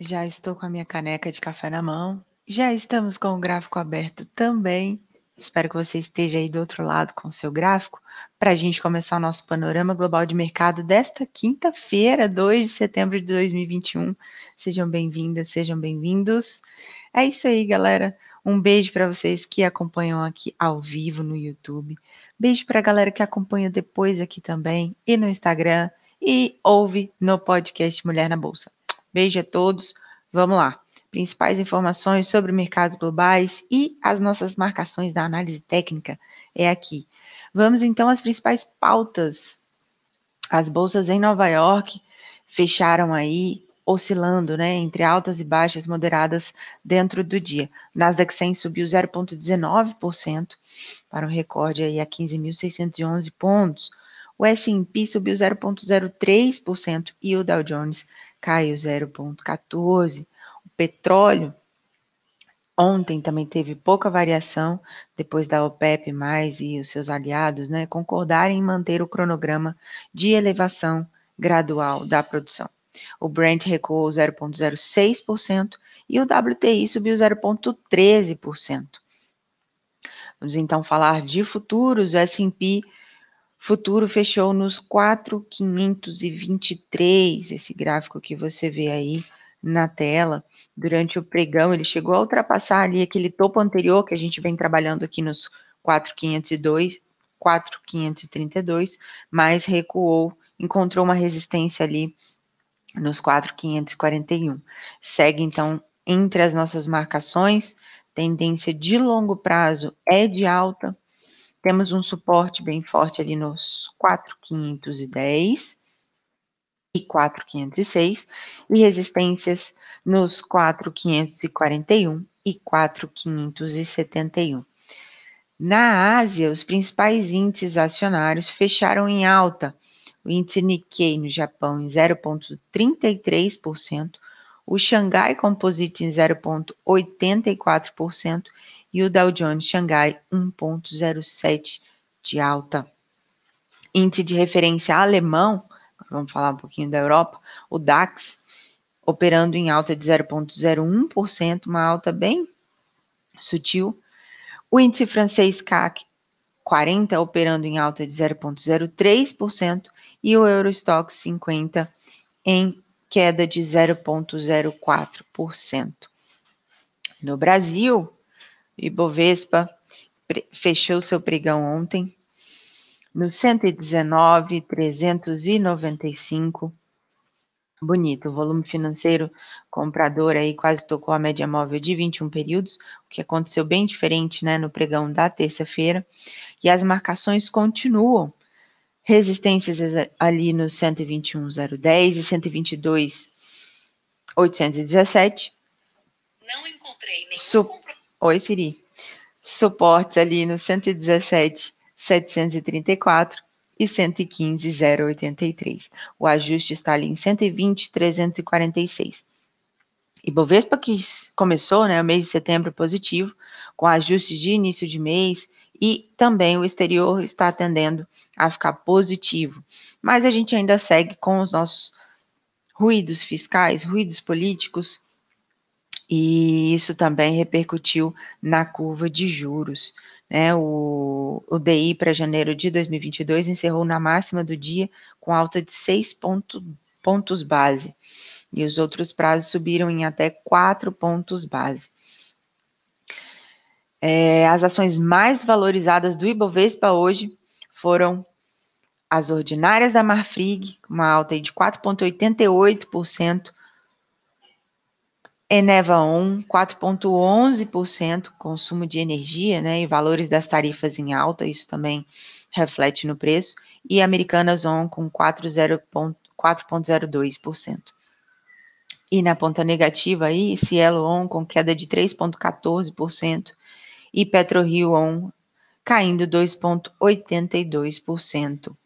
Já estou com a minha caneca de café na mão. Já estamos com o gráfico aberto também. Espero que você esteja aí do outro lado com o seu gráfico para a gente começar o nosso panorama global de mercado desta quinta-feira, 2 de setembro de 2021. Sejam bem-vindas, sejam bem-vindos. É isso aí, galera. Um beijo para vocês que acompanham aqui ao vivo no YouTube. Beijo para a galera que acompanha depois aqui também e no Instagram e ouve no podcast Mulher na Bolsa. Beijo a todos. Vamos lá. Principais informações sobre mercados globais e as nossas marcações da análise técnica é aqui. Vamos então às principais pautas. As bolsas em Nova York fecharam aí oscilando, né, entre altas e baixas moderadas dentro do dia. Nasdaq 100 subiu 0,19% para um recorde aí a 15.611 pontos. O S&P subiu 0,03% e o Dow Jones caiu 0,14%. O petróleo ontem também teve pouca variação depois da OPEP mais e os seus aliados, né, concordarem em manter o cronograma de elevação gradual da produção. O Brent recuou 0,06% e o WTI subiu 0,13%. Vamos então falar de futuros. O S&P futuro fechou nos 4,523, esse gráfico que você vê aí na tela. Durante o pregão, ele chegou a ultrapassar ali aquele topo anterior que a gente vem trabalhando aqui nos 4,502, 4,532, mas recuou, encontrou uma resistência ali nos 4,541. Segue então entre as nossas marcações, tendência de longo prazo é de alta. Temos um suporte bem forte ali nos 4,510 e 4,506 e resistências nos 4,541 e 4,571. Na Ásia, os principais índices acionários fecharam em alta o índice Nikkei no Japão em 0,33%, o Xangai Composite em 0,84% e o Dow Jones Xangai 1,07% de alta. Índice de referência alemão, vamos falar um pouquinho da Europa, o DAX, operando em alta de 0,01%, uma alta bem sutil. O índice francês CAC 40 operando em alta de 0,03% e o Eurostock 50 em queda de 0,04%. No Brasil, Ibovespa fechou seu pregão ontem no 119,395. Bonito, o volume financeiro comprador aí quase tocou a média móvel de 21 períodos, o que aconteceu bem diferente né, no pregão da terça-feira. E as marcações continuam resistências ali no 121,010 e 122,817. Não encontrei nenhum Su Oi, Siri. Suportes ali no 117,734 e 115,083. O ajuste está ali em 120,346. E Bovespa que começou, né, o mês de setembro positivo, com ajustes de início de mês e também o exterior está tendendo a ficar positivo. Mas a gente ainda segue com os nossos ruídos fiscais, ruídos políticos, e isso também repercutiu na curva de juros. Né? O, o DI para janeiro de 2022 encerrou na máxima do dia com alta de 6 ponto, pontos base, e os outros prazos subiram em até 4 pontos base. É, as ações mais valorizadas do Ibovespa hoje foram as ordinárias da Marfrig, uma alta de 4,88%, Eneva 1, 4,11% consumo de energia, né, e valores das tarifas em alta, isso também reflete no preço, e Americanas On com 4,02%. E na ponta negativa aí, Cielo On com queda de 3,14%, e PetroRio On caindo 2,82%.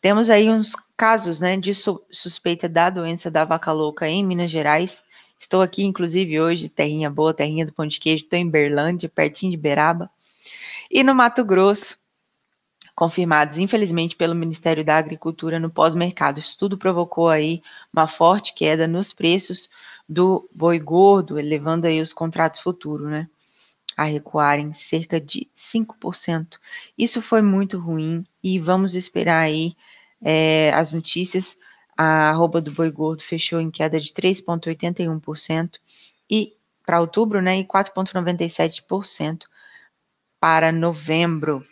Temos aí uns casos né, de suspeita da doença da vaca louca em Minas Gerais. Estou aqui, inclusive, hoje, terrinha boa, terrinha do pão de queijo, estou em Berlândia, pertinho de Beraba. E no Mato Grosso, confirmados, infelizmente, pelo Ministério da Agricultura no pós-mercado. Isso tudo provocou aí uma forte queda nos preços do boi gordo, elevando aí os contratos futuros, né? A recuarem cerca de 5%. Isso foi muito ruim e vamos esperar aí é, as notícias. A arroba do boi gordo fechou em queda de 3,81% e para outubro, né? E 4,97% para novembro.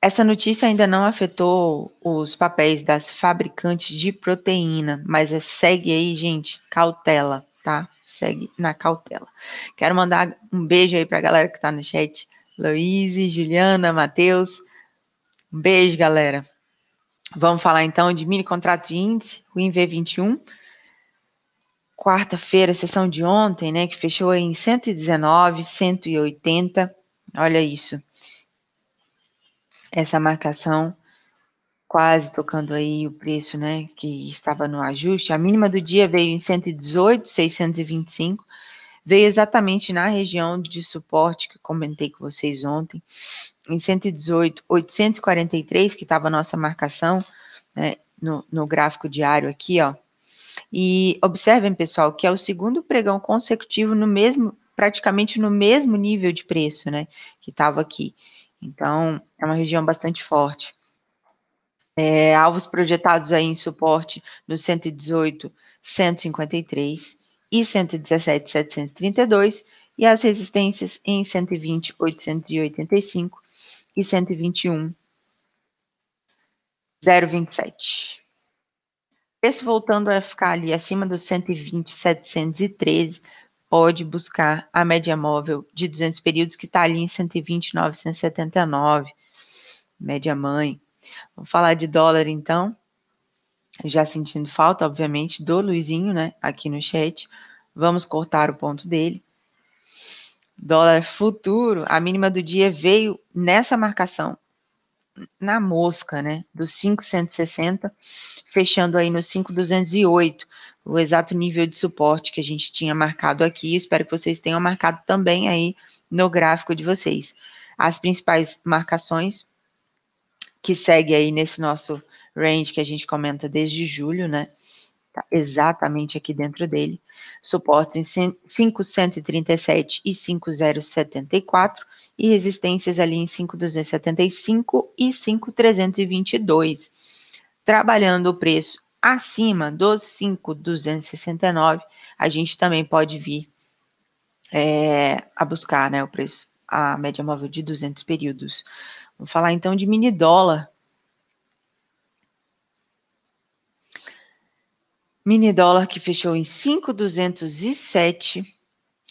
Essa notícia ainda não afetou os papéis das fabricantes de proteína, mas é, segue aí, gente, cautela, tá? Segue na cautela. Quero mandar um beijo aí para a galera que está no chat. Luíse, Juliana, Matheus. Um beijo, galera. Vamos falar então de mini contrato de índice, o INV21. Quarta-feira, sessão de ontem, né, que fechou em 119, 180. Olha isso essa marcação quase tocando aí o preço, né, que estava no ajuste. A mínima do dia veio em 118,625, veio exatamente na região de suporte que comentei com vocês ontem, em 118,843, que estava a nossa marcação, né, no, no gráfico diário aqui, ó. E observem, pessoal, que é o segundo pregão consecutivo no mesmo, praticamente no mesmo nível de preço, né, que estava aqui. Então, é uma região bastante forte. É, alvos projetados aí em suporte no 118, 153 e 117, 732 e as resistências em 120, 885 e 121, 027. Preço voltando a ficar ali acima dos 120, 713 pode buscar a média móvel de 200 períodos, que está ali em 120,979, média mãe. Vamos falar de dólar, então. Já sentindo falta, obviamente, do Luizinho, né, aqui no chat. Vamos cortar o ponto dele. Dólar futuro, a mínima do dia veio nessa marcação, na mosca, né, dos 560, fechando aí no 5,208 o exato nível de suporte que a gente tinha marcado aqui. Espero que vocês tenham marcado também aí no gráfico de vocês. As principais marcações que segue aí nesse nosso range que a gente comenta desde julho, né? Tá exatamente aqui dentro dele. Suportes em 537 e 5074 e resistências ali em 5275 e 5322. Trabalhando o preço acima dos 5,269, a gente também pode vir é, a buscar né, o preço, a média móvel de 200 períodos. Vamos falar então de mini dólar. Mini dólar que fechou em 5,207.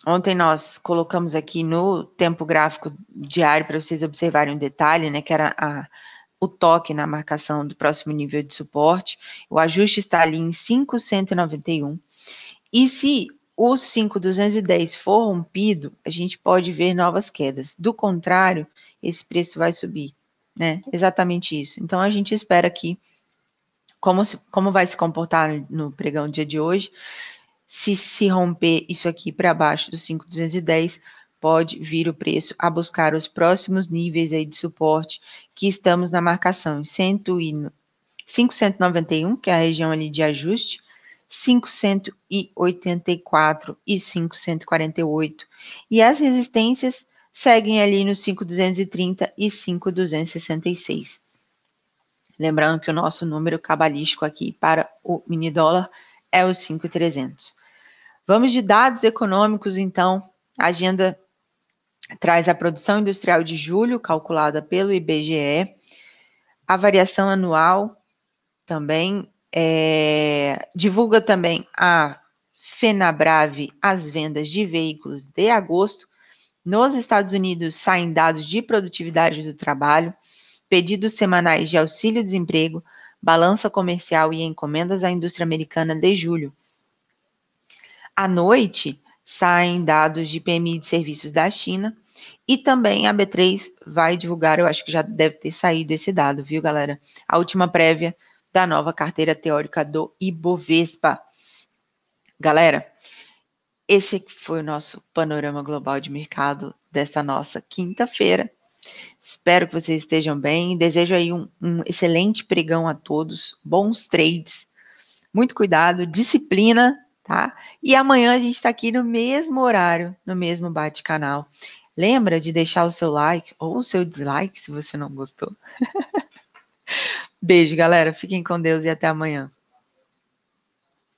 Ontem nós colocamos aqui no tempo gráfico diário para vocês observarem um detalhe, né? Que era a, o toque na marcação do próximo nível de suporte. O ajuste está ali em 591. E se o 5,210 for rompido, a gente pode ver novas quedas. Do contrário, esse preço vai subir, né? Exatamente isso. Então, a gente espera aqui como, se, como vai se comportar no pregão dia de hoje. Se se romper isso aqui para baixo do 5,210, pode vir o preço a buscar os próximos níveis aí de suporte que estamos na marcação, 591, que é a região ali de ajuste, 584 e 548. E as resistências seguem ali no 5230 e 5266. Lembrando que o nosso número cabalístico aqui para o mini dólar é o 5300. Vamos de dados econômicos, então, agenda traz a produção industrial de julho, calculada pelo IBGE, a variação anual também, é, divulga também a FenaBrave as vendas de veículos de agosto. Nos Estados Unidos saem dados de produtividade do trabalho, pedidos semanais de auxílio-desemprego, balança comercial e encomendas à indústria americana de julho. À noite, saem dados de PMI de serviços da China e também a B3 vai divulgar, eu acho que já deve ter saído esse dado, viu, galera? A última prévia da nova carteira teórica do Ibovespa. Galera, esse foi o nosso panorama global de mercado dessa nossa quinta-feira. Espero que vocês estejam bem. Desejo aí um, um excelente pregão a todos, bons trades, muito cuidado, disciplina tá? E amanhã a gente está aqui no mesmo horário, no mesmo bate-canal. Lembra de deixar o seu like ou o seu dislike se você não gostou. Beijo, galera. Fiquem com Deus e até amanhã.